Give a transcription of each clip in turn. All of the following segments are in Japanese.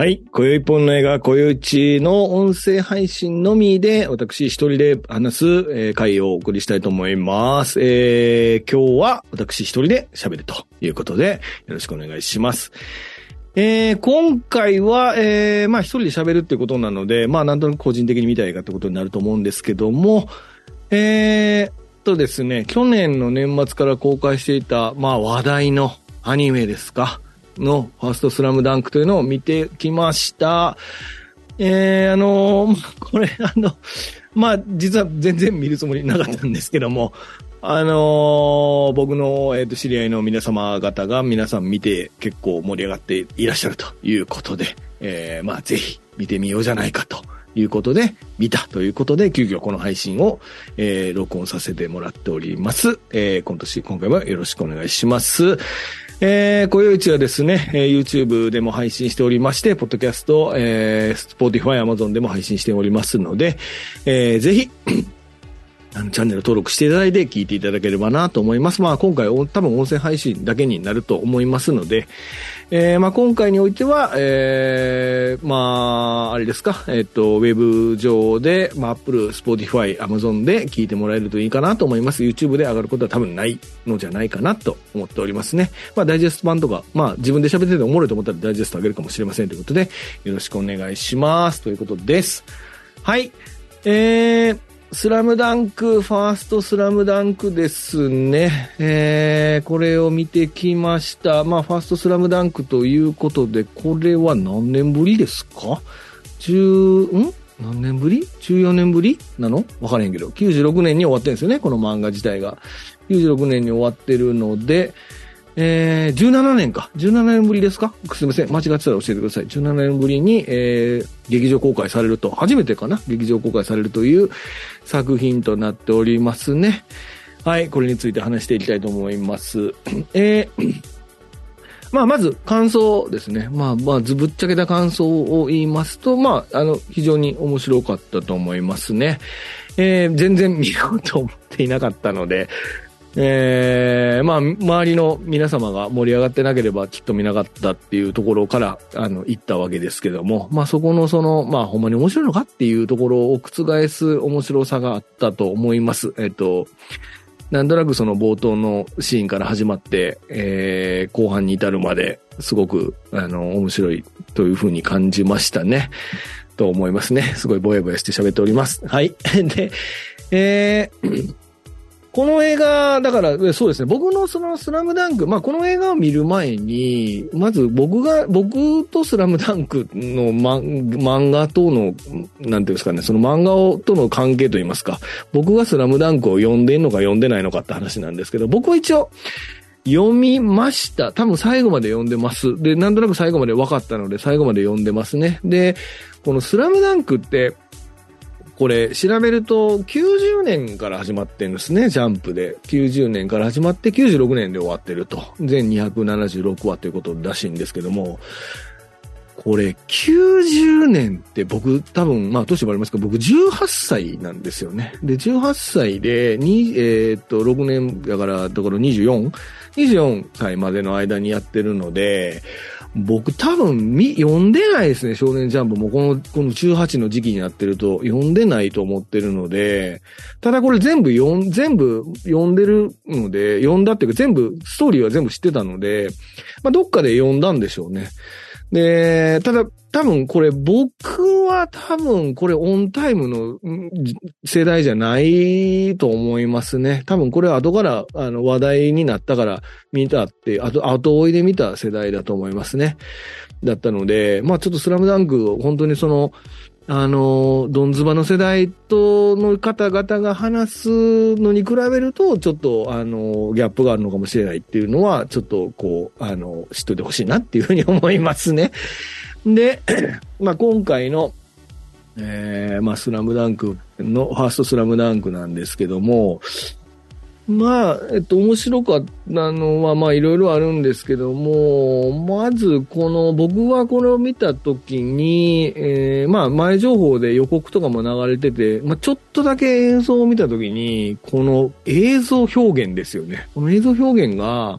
はい。今宵一本の映画、今宵一の音声配信のみで、私一人で話す、えー回をお送りしたいと思います。えー、今日は私一人で喋るということで、よろしくお願いします。えー、今回は、えー、まあ一人で喋るってことなので、まあなんとなく個人的に見たいかってことになると思うんですけども、えー、とですね、去年の年末から公開していた、まあ話題のアニメですか。のファーストスラムダンクというのを見てきました。えー、あのーこれ、あの、まあ、実は全然見るつもりなかったんですけども、あのー僕の、えーと知り合いの皆様方が皆さん見て結構盛り上がっていらっしゃるということで、えー、まあ、ぜひ見てみようじゃないかということで、見たということで、急遽この配信を、えー録音させてもらっております。えー今年、今回もよろしくお願いします。えー、今宵一はですね、えー YouTube でも配信しておりまして、ポッドキャスト、えー、Spotify、Amazon でも配信しておりますので、えーぜひ、あの、チャンネル登録していただいて聞いていただければなと思います。まあ、今回、多分音声配信だけになると思いますので、えーまあ、今回においては、えーまあ、あれですか、えっ、と、ウェブ上で、まあ、Apple、Spotify、Amazon で聞いてもらえるといいかなと思います。YouTube で上がることは多分ないのじゃないかなと思っておりますね。まあ、ダイジェスト版とか、まあ、自分で喋ってておもろいと思ったらダイジェスト上げるかもしれませんということで、よろしくお願いします。ということです。はい。えー、スラムダンク、ファーストスラムダンクですね。えー、これを見てきました。まあ、ファーストスラムダンクということで、これは何年ぶりですか ?10、ん？何年ぶり ?14 年ぶり？なの？わからへんけど、96年に終わってるんですよね、この漫画自体が。96年に終わってるので、えー、17年か。17年ぶりですか？すみません。間違ってたら教えてください。17年ぶりに、えー、劇場公開されると、初めてかな？劇場公開されるという作品となっておりますね。はい。これについて話していきたいと思います。えー、まあ、まず、感想ですね。まあ、まあ、ずぶっちゃけた感想を言いますと、まあ、あの、非常に面白かったと思いますね。えー、全然見ようと思っていなかったので、えー、まあ、周りの皆様が盛り上がってなければきっと見なかったっていうところから、あの、行ったわけですけども、まあそこのその、まあほんまに面白いのかっていうところを覆す面白さがあったと思います。えっと、なんとなくその冒頭のシーンから始まって、えー、後半に至るまで、すごく、あの、面白いというふうに感じましたね。と思いますね。すごいぼやぼやして喋っております。はい。で、えー、この映画、だから、そうですね、僕のそのスラムダンク、まあこの映画を見る前に、まず僕が、僕とスラムダンクの、漫画との、なんていうんですかね、その漫画をとの関係といいますか、僕がスラムダンクを読んでんのか読んでないのかって話なんですけど、僕は一応、読みました。多分最後まで読んでます。で、なんとなく最後まで分かったので、最後まで読んでますね。で、このスラムダンクって、これ調べると90年から始まってるんですね、ジャンプで。90年から始まって96年で終わってると。全276話ということらしいんですけども、これ90年って僕多分、まあ年もありますけど、僕18歳なんですよね。で、18歳で、にえーっと、6年だから、だから 24?24 歳までの間にやってるので、僕多分み、読んでないですね、少年ジャンプも。この、この18の時期になってると、読んでないと思ってるので、ただこれ全部読ん、全部読んでるので、読んだっていうか全部、ストーリーは全部知ってたので、まあどっかで読んだんでしょうね。で、ただ、多分これ僕は多分これオンタイムの世代じゃないと思いますね。多分これは後からあの話題になったから見たって、あと後追いで見た世代だと思いますね。だったので、まあちょっとスラムダンク本当にその、あの、ドンズバの世代との方々が話すのに比べると、ちょっと、あの、ギャップがあるのかもしれないっていうのは、ちょっと、こう、あの、知っといてほしいなっていうふうに思いますね。で、まあ今回の、えー、まあスラムダンクの、ファーストスラムダンクなんですけども、まあ、えっと、面白かったのは、まあ、いろいろあるんですけども、まず、この、僕はこれを見たときに、えー、まあ、前情報で予告とかも流れてて、まあ、ちょっとだけ映像を見たときに、この映像表現ですよね。この映像表現が、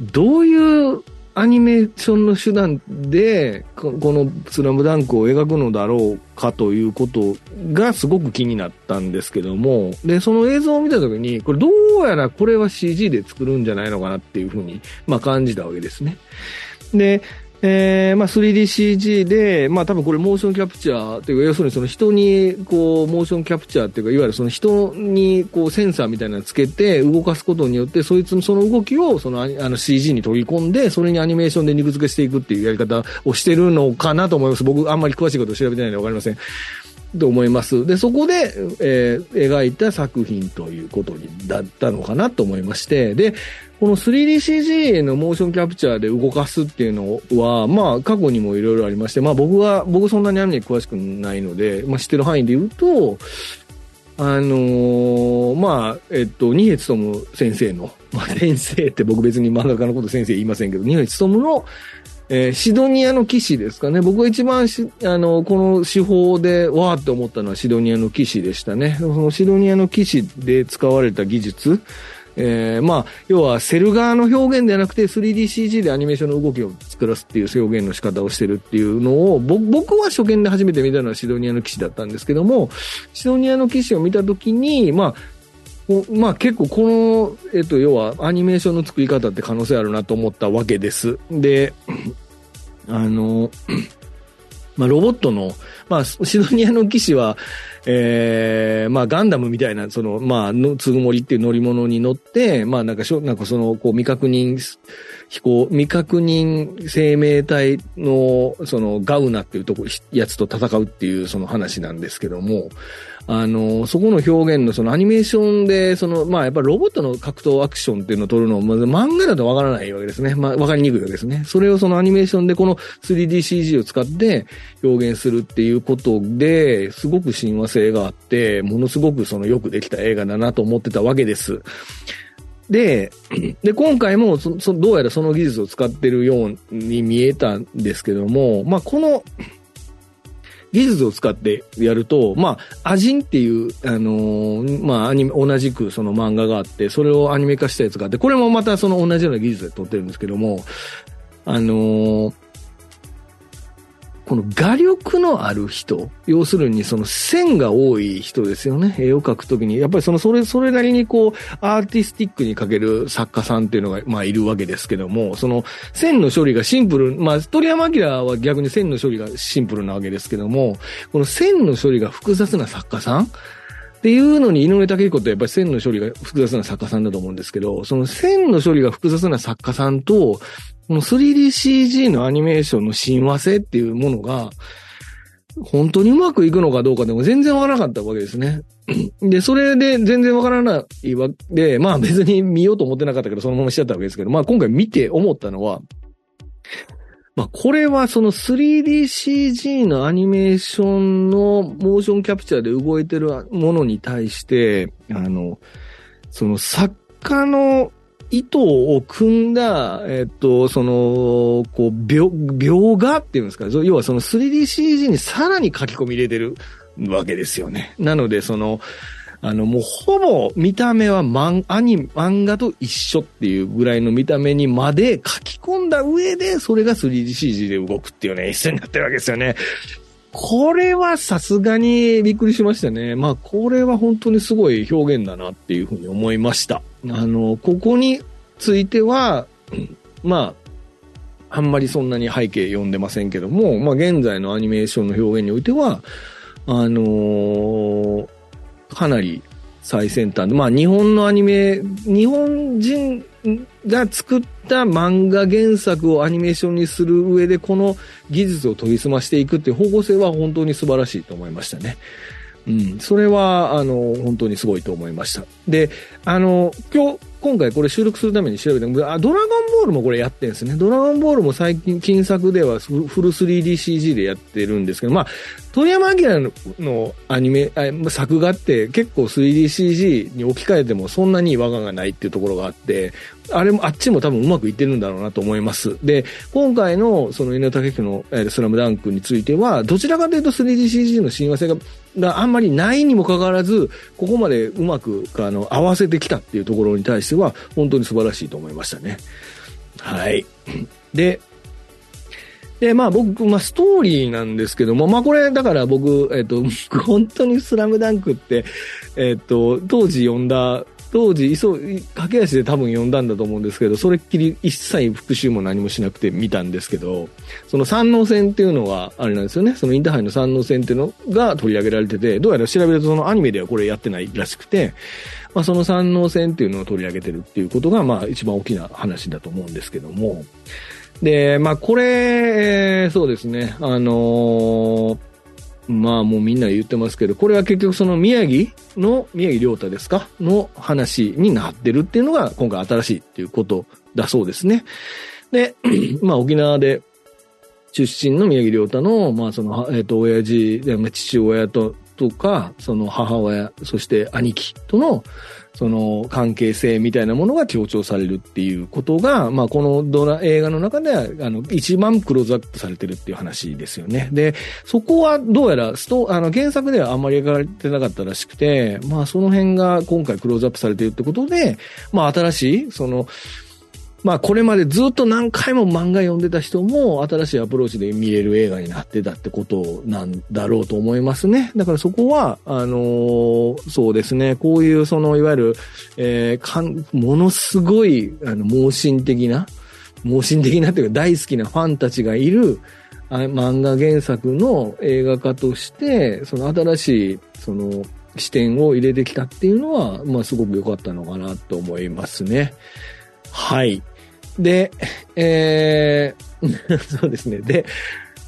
どういう、アニメーションの手段で、このスラムダンクを描くのだろうかということがすごく気になったんですけども、で、その映像を見た時に、これどうやらこれは CG で作るんじゃないのかなっていうふうに、まあ感じたわけですね。で、えー、まあ 3DCG で、まあ多分これモーションキャプチャーというか、要するにその人にこう、モーションキャプチャーっていうか、いわゆるその人にこうセンサーみたいなのをつけて動かすことによって、そいつのその動きをそのあの CG に取り込んで、それにアニメーションで肉付けしていくっていうやり方をしてるのかなと思います。僕あんまり詳しいことを調べてないのでわかりません。と思います。で、そこで、えー、描いた作品ということにだったのかなと思いまして、で、この 3DCG のモーションキャプチャーで動かすっていうのは、まあ、過去にもいろいろありまして、まあ僕は、僕そんなにアニメ詳しくないので、まあ知ってる範囲で言うと、あのー、まあ、えっと、二重む先生の、まあ先生って僕別に漫画家のこと先生言いませんけど、二重むの、えー、シドニアの騎士ですかね。僕が一番し、あの、この手法で、わーって思ったのはシドニアの騎士でしたね。そのシドニアの騎士で使われた技術、えー、まあ、要はセル側の表現ではなくて 3DCG でアニメーションの動きを作らすっていう表現の仕方をしてるっていうのを、僕は初見で初めて見たのはシドニアの騎士だったんですけども、シドニアの騎士を見たときに、まあ、まあ結構この、えっと、要はアニメーションの作り方って可能性あるなと思ったわけです。で、あの、まあロボットの、まあシドニアの騎士は、えー、まあガンダムみたいな、その、まあ、の、つぐもりっていう乗り物に乗って、まあなんかしょ、なんかその、こう未確認飛行、未確認生命体の、そのガウナっていうとこ、やつと戦うっていうその話なんですけども、あの、そこの表現のそのアニメーションで、その、まあやっぱロボットの格闘アクションっていうのを撮るのまず漫画だとわからないわけですね。まあわかりにくいわけですね。それをそのアニメーションでこの 3DCG を使って表現するっていうことで、すごく親和性があって、ものすごくそのよくできた映画だなと思ってたわけです。で、で、今回もそ、そ、どうやらその技術を使ってるように見えたんですけども、まあ、この、技術を使ってやると、まあ、アジンっていう、あのー、まあ、アニメ、同じくその漫画があって、それをアニメ化したやつがあって、これもまたその同じような技術で撮ってるんですけども、あのー、この画力のある人、要するにその線が多い人ですよね。絵を描くときに。やっぱりその、それ、それなりにこう、アーティスティックに描ける作家さんっていうのが、まあいるわけですけども、その線の処理がシンプル、まあ鳥山明は逆に線の処理がシンプルなわけですけども、この線の処理が複雑な作家さんっていうのに井上武彦ってやっぱり線の処理が複雑な作家さんだと思うんですけど、その線の処理が複雑な作家さんと、この 3DCG のアニメーションの親和性っていうものが、本当にうまくいくのかどうかでも全然わからなかったわけですね。で、それで全然わからないわけで、まあ別に見ようと思ってなかったけど、そのまましちゃったわけですけど、まあ今回見て思ったのは、まあこれはその 3DCG のアニメーションのモーションキャプチャーで動いてるものに対して、あの、その作家の意図を組んだ、えっと、その、こう、描、描画っていうんですか、要はその 3DCG にさらに書き込み入れてるわけですよね。なので、その、あの、もうほぼ見た目は漫アニ漫画と一緒っていうぐらいの見た目にまで書き込んだ上で、それが 3DCG で動くっていうね、一緒になってるわけですよね。これはさすがにびっくりしましたね。まあ、これは本当にすごい表現だなっていうふうに思いました。あの、ここについては、まあ、あんまりそんなに背景読んでませんけども、まあ、現在のアニメーションの表現においては、あのー、かなり最先端で、まあ、日本のアニメ、日本人が作った漫画原作をアニメーションにする上で、この技術を研ぎ澄ましていくっていう方向性は本当に素晴らしいと思いましたね。うん。それは、あの、本当にすごいと思いました。で、あの、今日、今回これ収録するために調べてあ、ドラゴンボールもこれやってるんですね。ドラゴンボールも最近、金作ではフル 3DCG でやってるんですけど、まあ、鳥山明のアニメ、作画って結構 3DCG に置き換えてもそんなに違和感がないっていうところがあって、あれも、あっちも多分うまくいってるんだろうなと思います。で、今回のその稲田武樹のスラムダンクについては、どちらかというと 3DCG の親和性ががあんまりないにもかかわらず、ここまでうまくあの合わせてきたっていうところに対しては、本当に素晴らしいと思いましたね。はい。で、で、まあ僕、まあストーリーなんですけども、まあこれ、だから僕、えっ、と、本当にスラムダンクって、えっ、と、当時読んだ、当時、急、駆け足で多分読んだんだと思うんですけど、それっきり一切復習も何もしなくて見たんですけど、その三能戦っていうのは、あれなんですよね。そのインターハイの三能戦っていうのが取り上げられてて、どうやら調べるとそのアニメではこれやってないらしくて、まあその三能戦っていうのを取り上げてるっていうことが、まあ一番大きな話だと思うんですけども、で、まあこれ、そうですね、あのーまあもうみんな言ってますけど、これは結局その宮城の、宮城亮太ですか？の話になってるっていうのが今回新しいっていうことだそうですね。で、まあ沖縄で出身の宮城亮太の、まあその、えっ、と、親父、父親と、とか、その母親、そして兄貴との、その関係性みたいなものが強調されるっていうことが、まあこのドラ、映画の中では、あの、一番クローズアップされてるっていう話ですよね。で、そこはどうやらスト、あの、原作ではあんまり描かれてなかったらしくて、まあその辺が今回クローズアップされてるってことで、まあ新しい、その、まあこれまでずっと何回も漫画読んでた人も新しいアプローチで見れる映画になってたってことなんだろうと思いますね。だからそこは、あのーそうですね、こういうそのいわゆる、えーかん、ものすごい、あの、盲信的な、盲信的なというか大好きなファンたちがいる、あ漫画原作の映画化として、その新しい、その、視点を入れてきたっていうのは、まあすごく良かったのかなと思いますね。はい。で、えー、そうですね。で、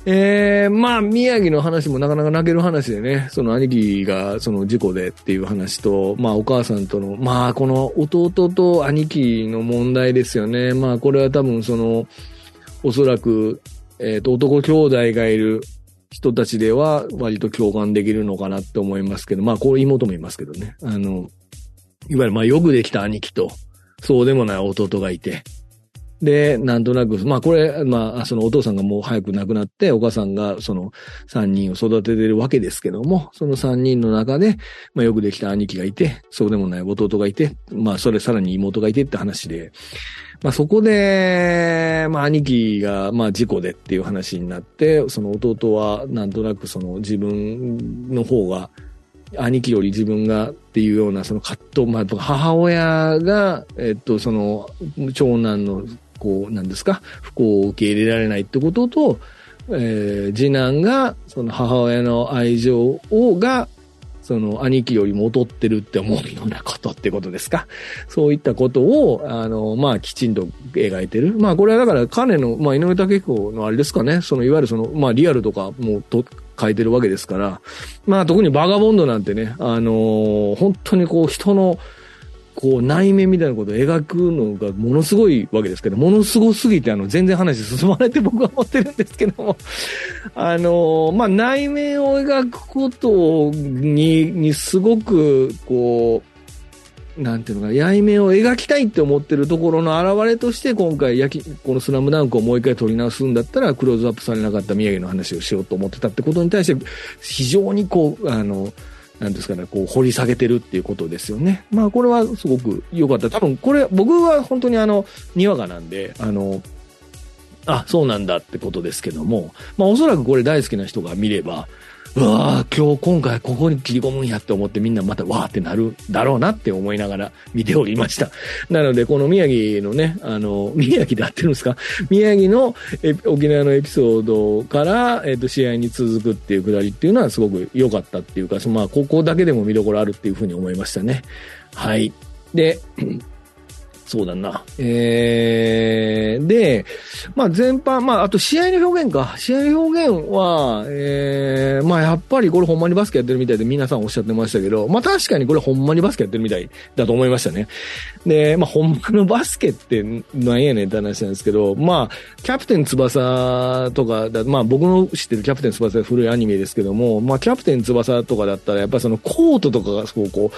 えー、まあ、宮城の話もなかなか泣ける話でね、その兄貴がその事故でっていう話と、まあお母さんとの、まあこの弟と兄貴の問題ですよね。まあこれは多分その、おそらく、えっ、と、男兄弟がいる人たちでは割と共感できるのかなって思いますけど、まあこう妹もいますけどね。あの、いわゆるまあよくできた兄貴と、そうでもない弟がいて、で、なんとなく、まあこれ、まあそのお父さんがもう早く亡くなって、お母さんがその三人を育ててるわけですけども、その三人の中で、まあよくできた兄貴がいて、そうでもない弟がいて、まあそれさらに妹がいてって話で、まあそこで、まあ兄貴がまあ事故でっていう話になって、その弟はなんとなくその自分の方が、兄貴より自分がっていうようなその葛藤、まあ、母親が、えっと、その、長男の、こう、なんですか、不幸を受け入れられないってことと、えー次男が、その母親の愛情を、が、その兄貴よりも劣ってるって思うようなことってことですか？そういったことを、あの、まあ、きちんと描いてる。まあ、これはだから彼の、まあ、井上武彦のあれですかね、その、いわゆるその、まあ、リアルとかもと書いてるわけですから、まあ、特にバガボンドなんてね、あのー本当にこう、人の、こう内面みたいなことを描くのがものすごいわけですけど、ものすごすぎてあの全然話進まないって僕は思ってるんですけども、あの、まあ、内面を描くことに、にすごく、こう、なんていうのかな、内面を描きたいって思ってるところの表れとして、今回、焼き、このスラムダンクをもう一回撮り直すんだったら、クローズアップされなかった宮城の話をしようと思ってたってことに対して、非常にこう、あの、なんですかね、こう、掘り下げてるっていうことですよね。まあ、これはすごく良かった。多分、これ、僕は本当にあの、にわかなんで、あの、あ、そうなんだってことですけども、まあ、おそらくこれ大好きな人が見れば、うわー今日今回ここに切り込むんやって思ってみんなまたわーってなるだろうなって思いながら見ておりました。なのでこの宮城のね、あの、宮城で合ってるんですか？宮城の沖縄のエピソードから、えっ、と、試合に続くっていうくだりっていうのはすごく良かったっていうか、そのまあ、ここだけでも見どころあるっていうふうに思いましたね。はい。で、そうだな。えー、で、まあ全般、まああと試合の表現か。試合の表現は、えー、まあやっぱりこれほんまにバスケやってるみたいで皆さんおっしゃってましたけど、まあ確かにこれほんまにバスケやってるみたいだと思いましたね。で、まあほんまのバスケってなんやねんって話なんですけど、まあキャプテン翼とかだ、まあ僕の知ってるキャプテン翼は古いアニメですけども、まあキャプテン翼とかだったらやっぱりそのコートとかがすごくこう、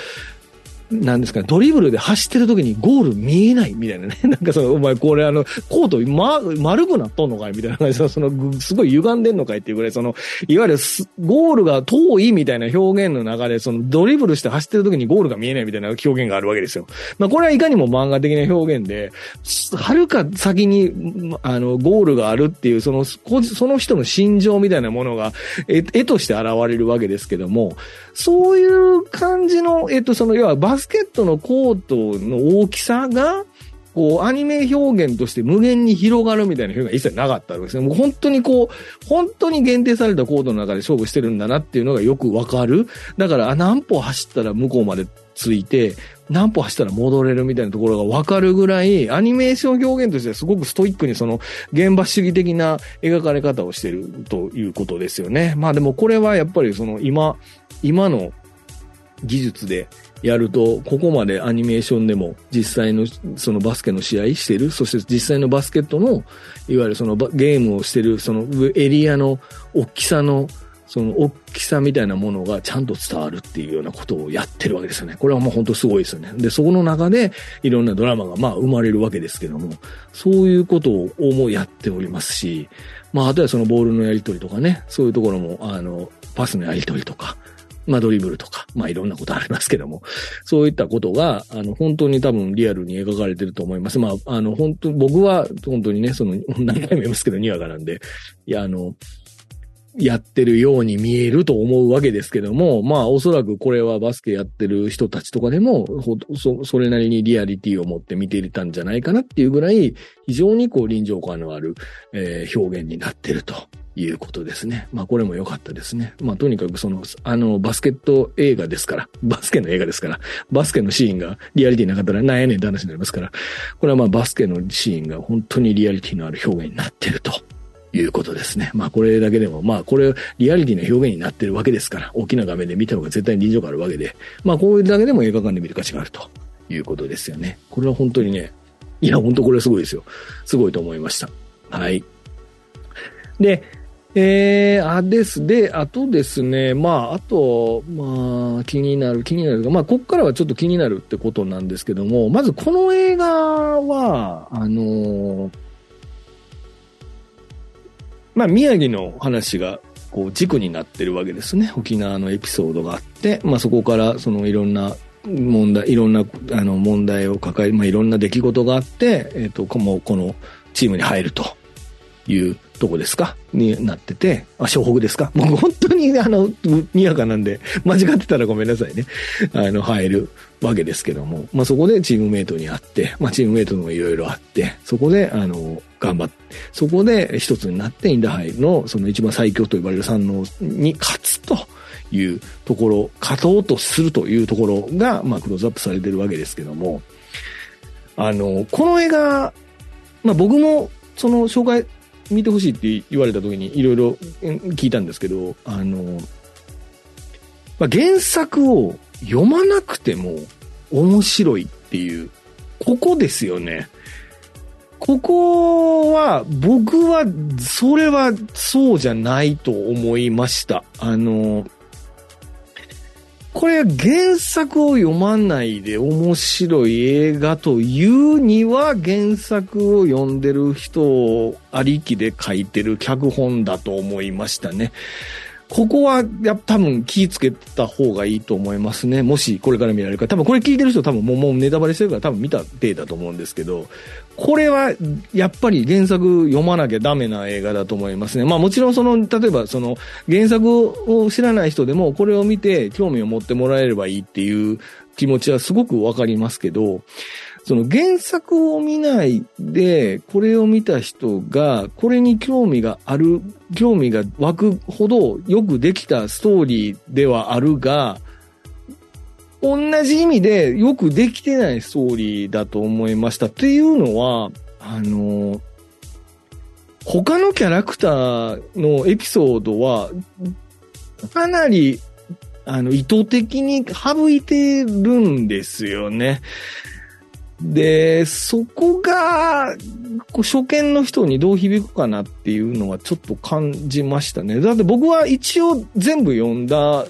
なんですかね、ドリブルで走ってる時にゴール見えないみたいなね。なんかその、お前これあの、コート、ま、丸くなっとんのかいみたいな感じで、その、すごい歪んでんのかいっていうぐらい、その、いわゆるゴールが遠いみたいな表現の中で、その、ドリブルして走ってる時にゴールが見えないみたいな表現があるわけですよ。まあ、これはいかにも漫画的な表現で、はるか先に、あの、ゴールがあるっていう、その、その人の心情みたいなものが、絵、絵として現れるわけですけども、そういう感じの、えっと、その、要はバススケットのコートの大きさが、こう、アニメ表現として無限に広がるみたいな表現が一切なかったわけですね。もう本当にこう、本当に限定されたコードの中で勝負してるんだなっていうのがよくわかる。だから、あ、何歩走ったら向こうまでついて、何歩走ったら戻れるみたいなところがわかるぐらい、アニメーション表現としてはすごくストイックにその現場主義的な描かれ方をしてるということですよね。まあでもこれはやっぱりその今、今の技術でやると、ここまでアニメーションでも実際のそのバスケの試合してる、そして実際のバスケットの、いわゆるそのゲームをしてる、そのエリアの大きさの、その大きさみたいなものがちゃんと伝わるっていうようなことをやってるわけですよね。これはもう本当すごいですよね。で、そこの中でいろんなドラマがまあ生まれるわけですけども、そういうことをもやっておりますし、まあ、あとはそのボールのやり取りとかね、そういうところも、あの、パスのやり取りとか、まあドリブルとか、まあいろんなことありますけども、そういったことが、あの、本当に多分リアルに描かれてると思います。まあ、あの、本当、僕は本当にね、その、何回も言いますけど、にわかなんで、いや、あの、やってるように見えると思うわけですけども、まあおそらくこれはバスケやってる人たちとかでも、そそれなりにリアリティを持って見ていたんじゃないかなっていうぐらい、非常にこう臨場感のある、えー、表現になってると。いうことですね。まあこれも良かったですね。まあとにかくその、あの、バスケット映画ですから、バスケの映画ですから、バスケのシーンがリアリティなかったらなんやねんって話になりますから、これはまあバスケのシーンが本当にリアリティのある表現になってると。いうことですね。まあこれだけでも、まあこれリアリティの表現になってるわけですから、大きな画面で見た方が絶対に臨場感あるわけで、まあこういうだけでも映画館で見る価値があるということですよね。これは本当にね、いや本当これはすごいですよ。すごいと思いました。はい。で、えー、あですで、あとですね、まあ、あと、まあ、気になる、気になる。まあ、こっからはちょっと気になるってことなんですけども、まずこの映画は、あのまあ、宮城の話が、こう、軸になってるわけですね。沖縄のエピソードがあって、まあ、そこから、その、いろんな問題、いろんな、あの、問題を抱え、まあ、いろんな出来事があって、えっ、ー、と、この、このチームに入るというとこですか？になってて、あ、湘北ですか？僕本当にあの、にわかなんで、間違ってたらごめんなさいね。あの、入るわけですけども、まあそこでチームメイトに会って、まあチームメイトもいろいろあって、そこで、あの、頑張って、そこで一つになってインダハイのその一番最強と呼ばれる三能に勝つというところ、勝とうとするというところが、まあクローズアップされてるわけですけども、あの、この映画、まあ僕もその紹介見てほしいって言われた時にいろいろ聞いたんですけど、あの、まあ、原作を読まなくても面白いっていう、ここですよね。ここは、僕は、それはそうじゃないと思いました。あの、これ原作を読まないで面白い映画というには原作を読んでる人ありきで書いてる脚本だと思いましたね。ここは、や多分気ぃつけた方がいいと思いますね。もしこれから見られるか。多分これ聞いてる人多分もうもうネタバレしてるから多分見た体だと思うんですけど、これはやっぱり原作読まなきゃダメな映画だと思いますね。まあもちろんその、例えばその原作を知らない人でもこれを見て興味を持ってもらえればいいっていう気持ちはすごくわかりますけど、その原作を見ないで、これを見た人が、これに興味がある、興味が湧くほどよくできたストーリーではあるが、同じ意味でよくできてないストーリーだと思いました。っていうのは、あの、他のキャラクターのエピソードは、かなり、あの、意図的に省いてるんですよね。で、そこが、こう初見の人にどう響くかなっていうのはちょっと感じましたね。だって僕は一応全部読んだ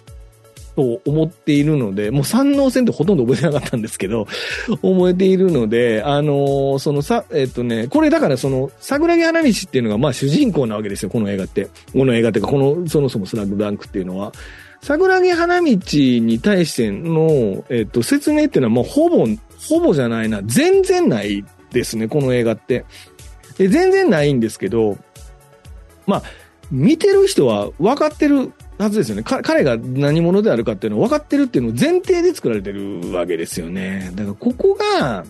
と思っているので、もう三能線ってほとんど覚えてなかったんですけど、覚えているので、あのそのさ、えっとね、これだからその、桜木花道っていうのがまあ主人公なわけですよ、この映画って。この映画っていうか、この、そもそもスラッグダンクっていうのは。桜木花道に対しての、えっと、説明っていうのはもうほぼ、ほぼじゃないな、全然ないですね、この映画って。で全然ないんですけど、まあ、見てる人は分かってるはずですよね。彼が何者であるかっていうのを分かってるっていうのを前提で作られてるわけですよね。だからここが、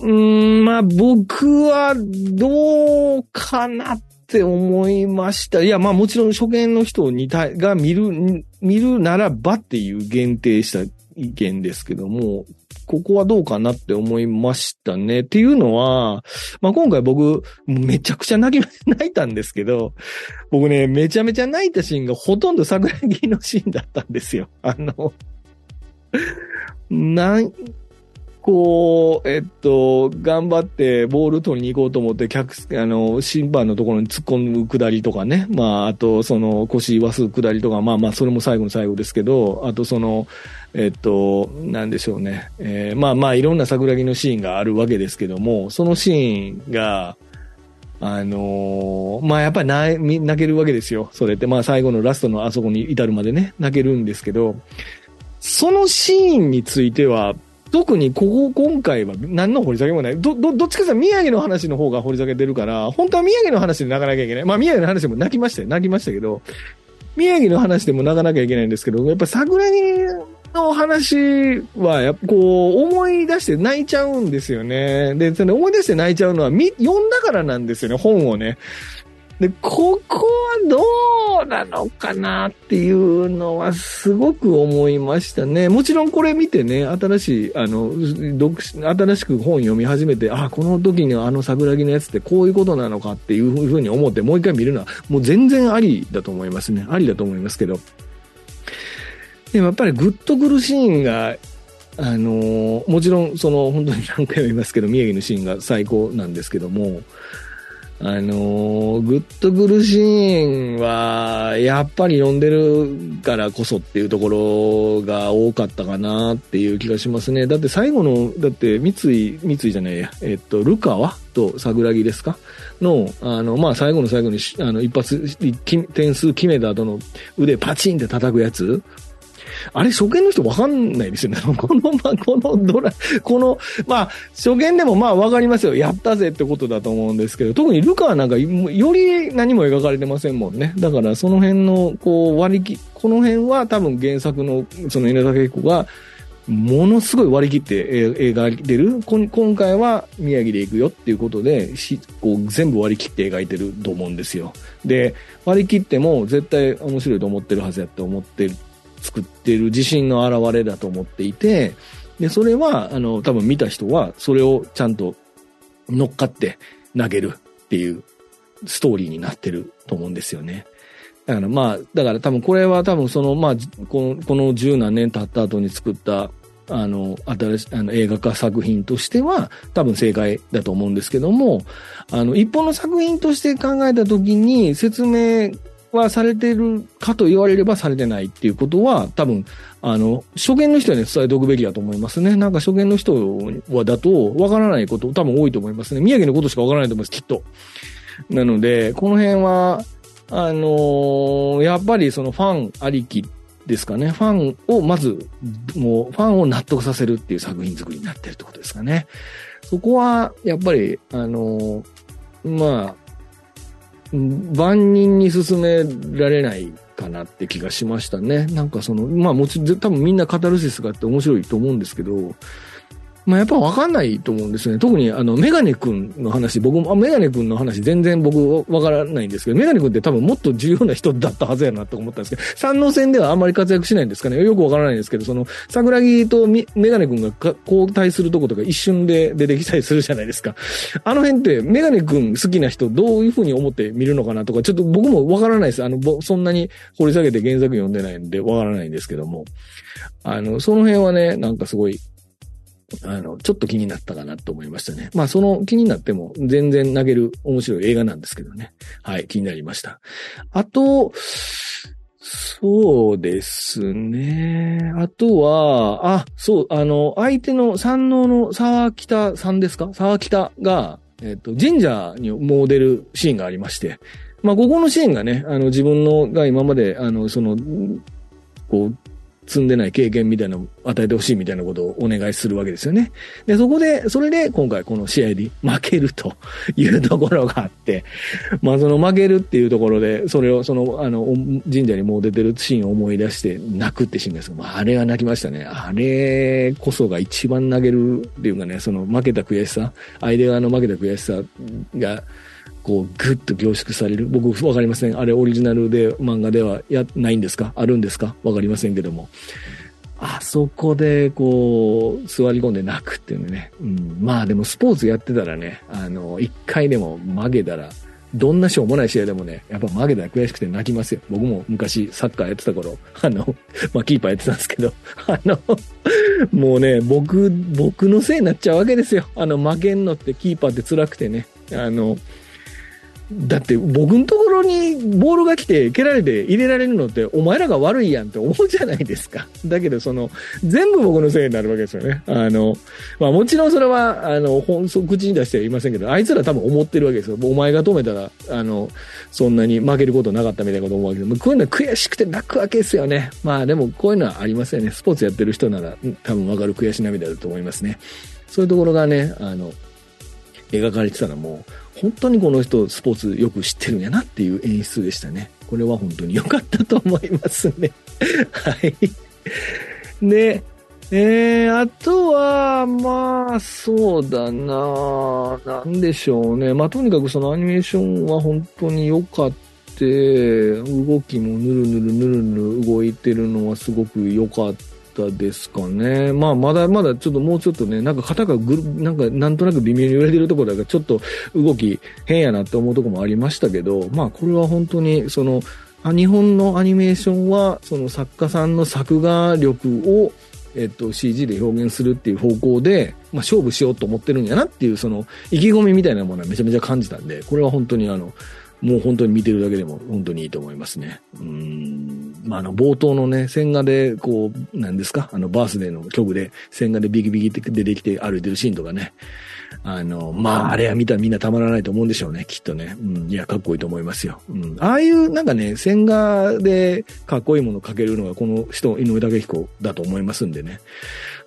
うーん、まあ僕はどうかなって思いました。いや、まあもちろん初見の人にたが見る、見るならばっていう限定した意見ですけども、ここはどうかなって思いましたね。っていうのは、まあ今回僕、めちゃくちゃ泣き、泣いたんですけど、僕ね、めちゃめちゃ泣いたシーンがほとんど桜木のシーンだったんですよ。あの、なん、こう、えっと、頑張ってボール取りに行こうと思って、客、あの、審判のところに突っ込む下りとかね。まあ、あと、その、腰言わす下りとか、まあまあ、それも最後の最後ですけど、あとその、えっと、なんでしょうね。えーまあまあ、いろんな桜木のシーンがあるわけですけども、そのシーンが、あのーまあやっぱり泣泣けるわけですよ。それって。まあ最後のラストのあそこに至るまでね、泣けるんですけど、そのシーンについては、特にここ、今回は何の掘り下げもない。ど、ど、どっちかというと宮城の話の方が掘り下げてるから、本当は宮城の話で泣かなきゃいけない。まあ宮城の話でも泣きましたよ。泣きましたけど、宮城の話でも泣かなきゃいけないんですけど、やっぱ桜木の話は、やっぱこう、思い出して泣いちゃうんですよね。で、その思い出して泣いちゃうのは、読んだからなんですよね、本をね。で、ここはどうなのかなっていうのはすごく思いましたね。もちろんこれ見てね、新しい、あの、読新しく本読み始めて、あ、この時のあの桜木のやつってこういうことなのかっていうふうに思ってもう一回見るのは、もう全然ありだと思いますね。ありだと思いますけど。でもやっぱりグッとくるシーンが、あのもちろんその本当に何回も言いますけど、宮城のシーンが最高なんですけども、あのグッとくるシーンは、やっぱり読んでるからこそっていうところが多かったかなっていう気がしますね。だって最後の、だって三井、三井じゃないや、えっと、ルカワと桜木ですか？の、あの、まあ、最後の最後に、あの、一発、点数決めた後の腕パチンって叩くやつ。あれ、初見の人わかんないですよね。この、ま、このドラ、この、まあ、初見でもまあわかりますよ。やったぜってことだと思うんですけど、特にルカはなんか、より何も描かれてませんもんね。だから、その辺の、こう、割り切、この辺は多分原作の、その稲竹彦が、ものすごい割り切って描いてる。今回は宮城で行くよっていうことで、しこう全部割り切って描いてると思うんですよ。で、割り切っても絶対面白いと思ってるはずやって思ってる、作ってる自信の表れだと思っていて、で、それは、あの、多分見た人は、それをちゃんと乗っかって投げるっていうストーリーになってると思うんですよね。だからまあ、だから多分これは多分その、まあ、この、この十何年経った後に作った、あの、新しい、あの、映画化作品としては、多分正解だと思うんですけども、あの、一本の作品として考えたときに、説明はされてるかと言われればされてないっていうことは、多分、あの、初見の人には伝えておくべきだと思いますね。なんか初見の人はだと、わからないこと多分多いと思いますね。宮城のことしかわからないと思います、きっと。なので、この辺は、あのーやっぱりそのファンありきですかね。ファンをまず、もうファンを納得させるっていう作品作りになってるってことですかね。そこは、やっぱり、あのーまあ、万人に勧められないかなって気がしましたね。なんかその、まあもちろん多分みんなカタルシスがあって面白いと思うんですけど、まあやっぱわかんないと思うんですね。特にあの、メガネ君の話、僕も、あメガネ君の話全然僕わからないんですけど、メガネ君って多分もっと重要な人だったはずやなと思ったんですけど、三能戦ではあんまり活躍しないんですかね。よくわからないんですけど、その、桜木とメガネ君が交代するとことか一瞬で出てきたりするじゃないですか。あの辺って、メガネ君好きな人どういう風に思って見るのかなとか、ちょっと僕もわからないです。あの、そんなに掘り下げて原作読んでないんでわからないんですけども。あの、その辺はね、なんかすごい、あの、ちょっと気になったかなと思いましたね。まあ、その気になっても全然投げる面白い映画なんですけどね。はい、気になりました。あと、そうですね。あとは、あ、そう、あの、相手の山王の沢北さんですか？沢北が、えっ、と、神社にモデルシーンがありまして、まあ、ここのシーンがね、あの、自分のが今まで、あの、その、こう、積んでない経験みたいなのを与えてほしいみたいなことをお願いするわけですよね。で、そこで、それで今回この試合で負けるというところがあって、まあその負けるっていうところで、それをその、あの、神社にもう出てるシーンを思い出して泣くってシーンですけど、まああれは泣きましたね。あれこそが一番投げるっていうかね、その負けた悔しさ、相手側の負けた悔しさが、こう、ぐっと凝縮される。僕、わかりません。あれ、オリジナルで、漫画ではや、ないんですか？あるんですか？わかりませんけども。あそこで、こう、座り込んで泣くっていうのね。うん。まあでも、スポーツやってたらね、あの、一回でも負けたら、どんなしょうもない試合でもね、やっぱ負けたら悔しくて泣きますよ。僕も昔サッカーやってた頃、あの、まあキーパーやってたんですけど、あの、もうね、僕、僕のせいになっちゃうわけですよ。あの、負けんのってキーパーって辛くてね。あの、だって僕のところにボールが来て蹴られて入れられるのってお前らが悪いやんって思うじゃないですか。だけどその全部僕のせいになるわけですよね。あの、まあもちろんそれはあの、本口に出してはいませんけど、あいつら多分思ってるわけですよ。お前が止めたら、あの、そんなに負けることなかったみたいなこと思うわけで、こういうのは悔しくて泣くわけですよね。まあでもこういうのはありますよね。スポーツやってる人なら多分わかる悔し涙だと思いますね。そういうところがね、あの、描かれてたらもう、本当にこの人スポーツよく知ってるんやなっていう演出でしたね。これは本当に良かったと思いますね。はい。で、えー、あとは、まあ、そうだななんでしょうね。まあ、とにかくそのアニメーションは本当に良かった。動きもぬるぬるぬるぬる動いてるのはすごく良かっですかね。まあ、まだまだちょっともうちょっとね、なんか肩がぐる、なんかなんとなく微妙に揺れてるところだから、ちょっと動き変やなって思うところもありましたけど、まあ、これは本当に、その、日本のアニメーションは、その作家さんの作画力を、えっと、CG で表現するっていう方向で、まあ、勝負しようと思ってるんやなっていう、その、意気込みみたいなものはめちゃめちゃ感じたんで、これは本当にあの、もう本当に見てるだけでも本当にいいと思いますね。うん。まあ、あの、冒頭のね、線画で、こう、なんですか？あの、バースデーの曲で、線画でビキビキって出てきて歩いてるシーンとかね。あの、まあ、あれは見たらみんなたまらないと思うんでしょうね、きっとね。うん。いや、かっこいいと思いますよ。うん。ああいう、なんかね、線画でかっこいいものを描けるのが、この人、井上武彦だと思いますんでね。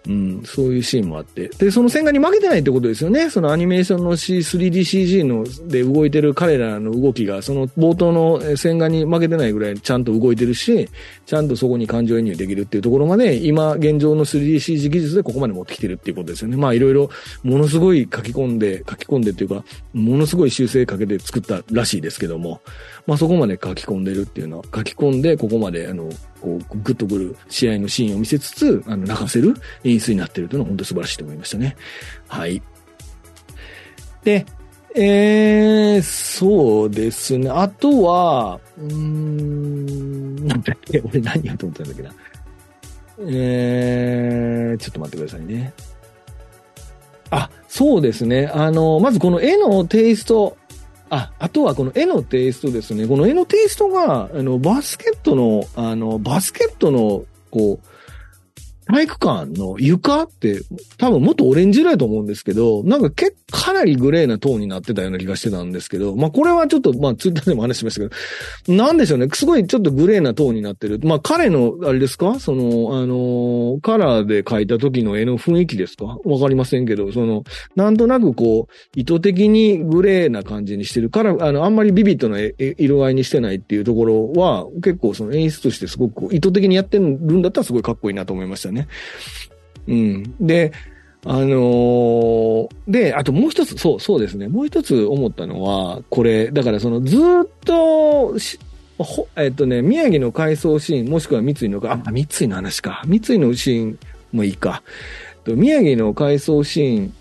うん、そういうシーンもあって。で、その線画に負けてないってことですよね。そのアニメーションの C、3DCG ので動いてる彼らの動きが、その冒頭の線画に負けてないぐらいちゃんと動いてるし、ちゃんとそこに感情移入できるっていうところまで、今現状の 3DCG 技術でここまで持ってきてるっていうことですよね。まあいろいろ、ものすごい書き込んで、書き込んでっていうか、ものすごい修正かけて作ったらしいですけども、まあそこまで書き込んでるっていうのは、書き込んでここまで、あの、こう、グッとくる試合のシーンを見せつつ、あの、泣かせる演出になってるというのは本当に素晴らしいと思いましたね。はい。で、えー、そうですね。あとは、うーん、なんだっけ、俺何やと思ったんだっけな。えー、ちょっと待ってくださいね。あ、そうですね。あの、まずこの絵のテイスト、あ、あとはこの絵のテイストですね。この絵のテイストが、あの、バスケットの、あの、バスケットの、こう、体育館の床って多分もっとオレンジ色やと思うんですけど、なんか結かなりグレーなトーンになってたような気がしてたんですけど、まあこれはちょっと、まあツイッターでも話しましたけど、なんでしょうね。すごいちょっとグレーなトーンになってる。まあ彼の、あれですか？その、あの、カラーで描いた時の絵の雰囲気ですか？わかりませんけど、その、なんとなくこう、意図的にグレーな感じにしてるから、あの、あんまりビビッドな色合いにしてないっていうところは、結構その演出としてすごく意図的にやってるんだったらすごいかっこいいなと思いましたね。うん。で、あのー、で、あともう一つ、そう、そうですね。もう一つ思ったのは、これ、だからそのずっと、ほえっとね、宮城の回想シーン、もしくは三井の、あ、三井の話か。三井のシーンもいいか。宮城の回想シーン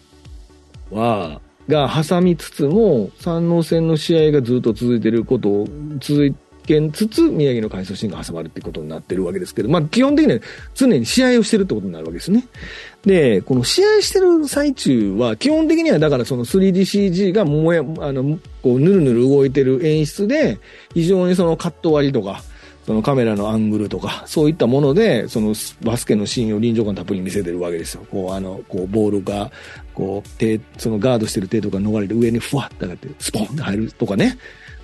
は、が挟みつつも、三能戦の試合がずっと続いてることを、続いけつつ、宮城の回想シーンが挟まるってことになってるわけですけど、まあ基本的には常に試合をしてるってことになるわけですね。で、この試合してる最中は、基本的にはだからその 3DCG がもや、あの、こう、ぬるぬる動いてる演出で、非常にそのカット割りとか、そのカメラのアングルとか、そういったもので、そのバスケのシーンを臨場感たっぷり見せてるわけですよ。こう、あの、こう、ボールが、こう、手、そのガードしてる手とか逃れて上にふわって上がって、スポンって入るとかね。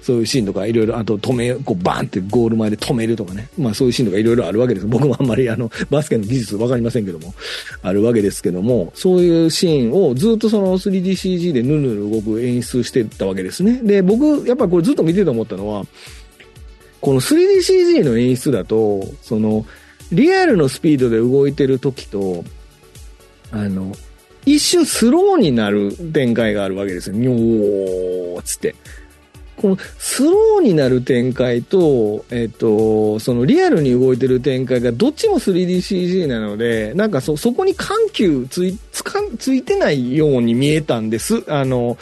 そういうシーンとかいろいろ、あと止め、こうバーンってゴール前で止めるとかね。まあそういうシーンとかいろいろあるわけです。僕もあんまりあの、バスケの技術わかりませんけども、あるわけですけども、そういうシーンをずっとその 3DCG でヌルヌル動く演出してたわけですね。で、僕、やっぱこれずっと見てて思ったのは、この 3DCG の演出だと、その、リアルのスピードで動いてる時と、あの、一瞬スローになる展開があるわけですよ。にょーっつって。このスローになる展開と、えっと、そのリアルに動いてる展開がどっちも 3DCG なので、なんかそ、そこに緩急つい、つか、ついてないように見えたんです。あの、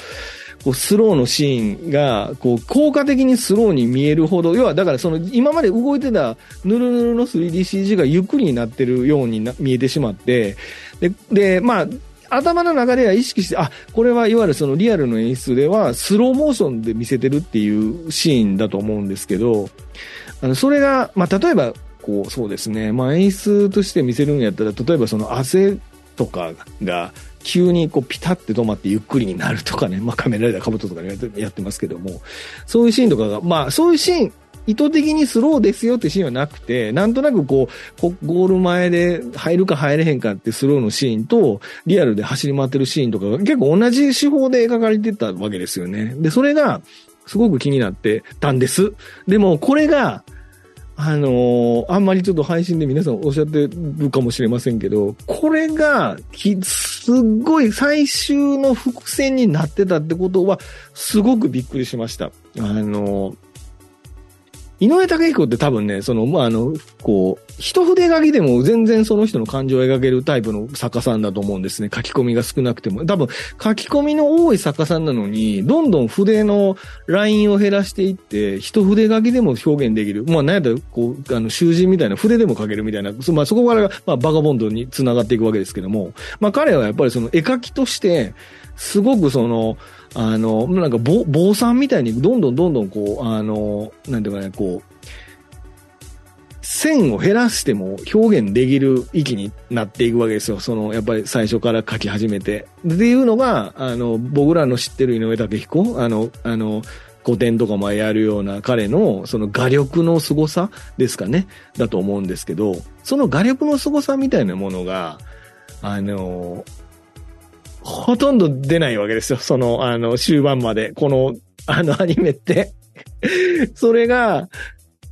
こうスローのシーンが、こう、効果的にスローに見えるほど、要は、だからその、今まで動いてたヌルヌルの 3DCG がゆっくりになってるようにな見えてしまって、で、で、まあ、頭の中では意識して、あ、これはいわゆるそのリアルの演出ではスローモーションで見せてるっていうシーンだと思うんですけど、あの、それが、まあ、例えば、こう、そうですね、まあ、演出として見せるんやったら、例えばその汗とかが急にこうピタって止まってゆっくりになるとかね、まあカメラレーダーカブトとかやってますけども、そういうシーンとかが、まあそういうシーン、意図的にスローですよってシーンはなくて、なんとなくこう、ゴール前で入るか入れへんかってスローのシーンと、リアルで走り回ってるシーンとかが結構同じ手法で描かれてたわけですよね。で、それが、すごく気になってたんです。でも、これが、あのー、あんまりちょっと配信で皆さんおっしゃってるかもしれませんけど、これが、すっごい最終の伏線になってたってことは、すごくびっくりしました。あのー、井上武彦って多分ね、その、まあ、あの、こう、一筆書きでも全然その人の感情を描けるタイプの作家さんだと思うんですね。書き込みが少なくても。多分、書き込みの多い作家さんなのに、どんどん筆のラインを減らしていって、一筆書きでも表現できる。まあ、なんやったら、こう、あの、囚人みたいな筆でも書けるみたいな、まあ、そこから、まあ、バガボンドに繋がっていくわけですけども、まあ、彼はやっぱりその絵描きとして、すごくその、あの、なんか坊、坊さんみたいにどんどんどんどんこう、あの、なんていうかね、こう、線を減らしても表現できる域になっていくわけですよ。その、やっぱり最初から書き始めて。っていうのが、あの、僕らの知ってる井上武彦、あの、あの、古典とかもやるような彼の、その画力の凄さですかね、だと思うんですけど、その画力の凄さみたいなものが、あの、ほとんど出ないわけですよ。その、あの、終盤まで。この、あのアニメって それが、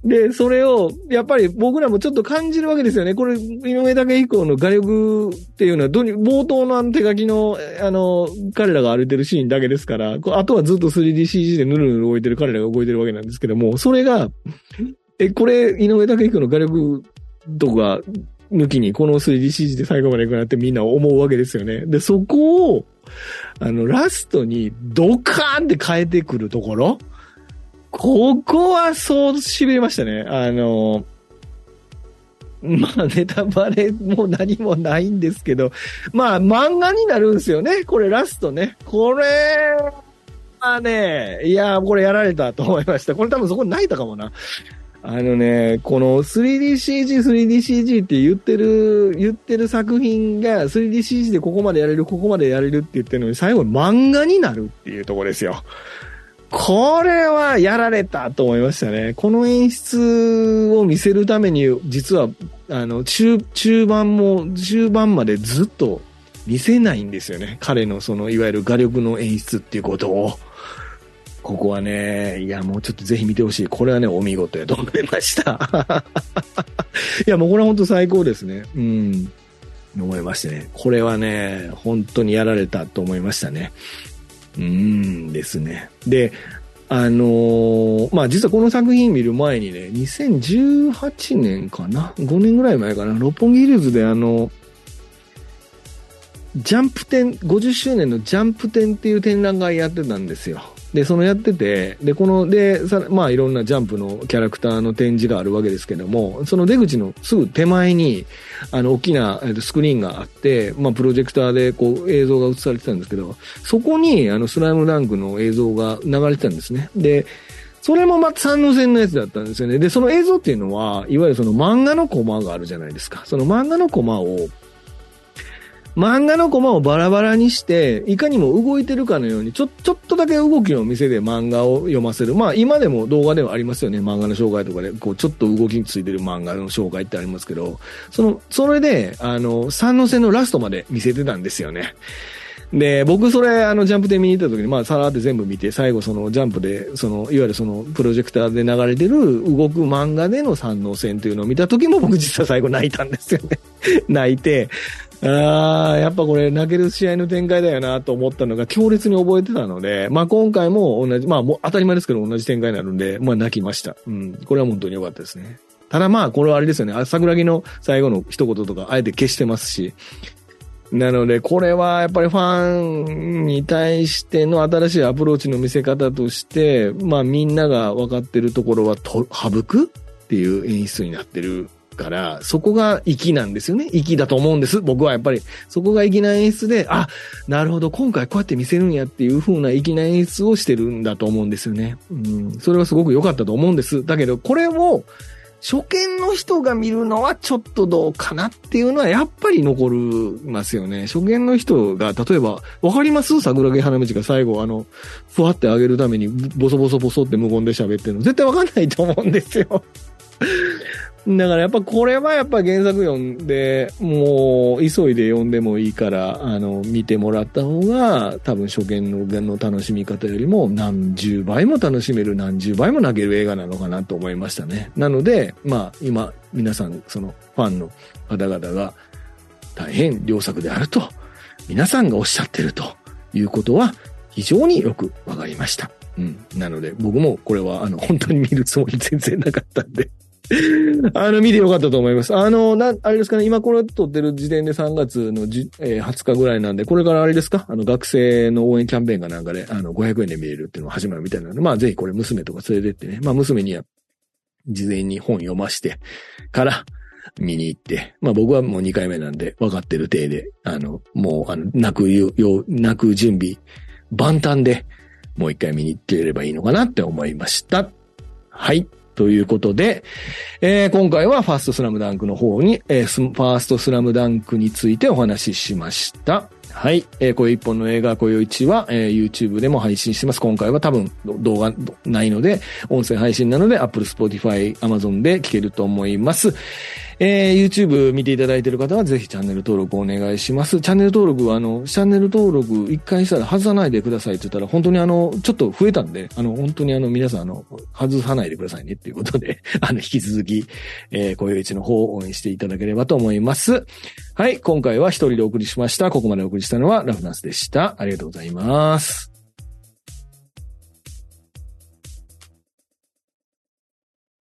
で、それを、やっぱり僕らもちょっと感じるわけですよね。これ、井上武彦の画力っていうのは、どに、冒頭のあの手書きの、あの、彼らが歩いてるシーンだけですから、あとはずっと 3DCG でぬるぬる動いてる彼らが動いてるわけなんですけども、それが、え、これ、井上武彦の画力とか、抜きにこの 3DCG で最後まで行くなってみんな思うわけですよね。で、そこを、あの、ラストにドカーンって変えてくるところここはそう痺れましたね。あの、まあ、ネタバレも何もないんですけど、まあ、漫画になるんですよね。これラストね。これはね、いや、これやられたと思いました。これ多分そこに泣いたかもな。あのね、この 3DCG、3DCG って言ってる、言ってる作品が 3DCG でここまでやれる、ここまでやれるって言ってるのに、最後漫画になるっていうとこですよ。これはやられたと思いましたね。この演出を見せるために、実は、あの、中、中盤も、中盤までずっと見せないんですよね。彼のその、いわゆる画力の演出っていうことを。ここはね、いや、もうちょっとぜひ見てほしい。これはね、お見事やと思いました。いや、もうこれは本当最高ですね。うん。思いましてね。これはね、本当にやられたと思いましたね。うーんですね。で、あのー、まあ、実はこの作品見る前にね、2018年かな ?5 年ぐらい前かな？六本木ヒルズであの、ジャンプ展、50周年のジャンプ展っていう展覧会やってたんですよ。で、そのやってて、で、この、で、さまあいろんなジャンプのキャラクターの展示があるわけですけども、その出口のすぐ手前に、あの、大きなスクリーンがあって、まあプロジェクターでこう映像が映されてたんですけど、そこにあのスライムダンクの映像が流れてたんですね。で、それもまた三の線のやつだったんですよね。で、その映像っていうのは、いわゆるその漫画のコマがあるじゃないですか。その漫画のコマを、漫画のコマをバラバラにして、いかにも動いてるかのように、ちょ、ちょっとだけ動きを見せて漫画を読ませる。まあ今でも動画ではありますよね。漫画の紹介とかで、こう、ちょっと動きについてる漫画の紹介ってありますけど、その、それで、あの、三の線のラストまで見せてたんですよね。で、僕それ、あの、ジャンプで見に行った時に、まあ、さらって全部見て、最後その、ジャンプで、その、いわゆるその、プロジェクターで流れてる動く漫画での三能線というのを見た時も僕実は最後泣いたんですよね。泣いて、ああ、やっぱこれ泣ける試合の展開だよなと思ったのが強烈に覚えてたので、まあ今回も同じ、まあもう当たり前ですけど同じ展開になるんで、まあ泣きました。うん。これは本当に良かったですね。ただまあこれはあれですよね。桜木の最後の一言とかあえて消してますし、なので、これはやっぱりファンに対しての新しいアプローチの見せ方として、まあみんなが分かってるところはと省くっていう演出になってるから、そこが粋なんですよね。粋だと思うんです。僕はやっぱり、そこが粋な演出で、あ、なるほど、今回こうやって見せるんやっていう風な粋な演出をしてるんだと思うんですよね。うん。それはすごく良かったと思うんです。だけど、これを、初見の人が見るのはちょっとどうかなっていうのはやっぱり残りますよね。初見の人が、例えば、わかります？桜木花道が最後、あの、ふわってあげるためにボソボソボソって無言で喋ってるの絶対わかんないと思うんですよ。だからやっぱこれはやっぱ原作読んで、もう急いで読んでもいいから、あの、見てもらった方が、多分初見のの楽しみ方よりも何十倍も楽しめる、何十倍も泣ける映画なのかなと思いましたね。なので、まあ今、皆さん、そのファンの方々が大変良作であると、皆さんがおっしゃってるということは非常によくわかりました。うん。なので、僕もこれは、あの、本当に見るつもり全然なかったんで あの、見てよかったと思います。あの、な、あれですかね、今これ撮ってる時点で3月のじ、えー、20日ぐらいなんで、これからあれですか？あの、学生の応援キャンペーンかなんかで、あの、500円で見れるっていうのが始まるみたいなので、まあ、ぜひこれ娘とか連れてってね、まあ、娘には、事前に本読ましてから、見に行って、まあ僕はもう2回目なんで分かってる体で、あの、もう、あの、泣くよ、泣く準備、万端で、もう一回見に行ってればいいのかなって思いました。はい。ということで、えー、今回はファーストスラムダンクの方に、えー、ファーストスラムダンクについてお話ししました。はい。えー、こういう一本の映画、こよいちは、えー、YouTube でも配信してます。今回は多分動画ないので、音声配信なので、Apple、Spotify、Amazon で聞けると思います。えー、YouTube 見ていただいている方はぜひチャンネル登録お願いします。チャンネル登録は、あの、チャンネル登録一回したら外さないでくださいって言ったら、本当にあの、ちょっと増えたんで、あの、本当にあの、皆さんあの、外さないでくださいねっていうことで、あの、引き続き、えー、小一の方を応援していただければと思います。はい、今回は一人でお送りしました。ここまでお送りしたのはラフナスでした。ありがとうございます。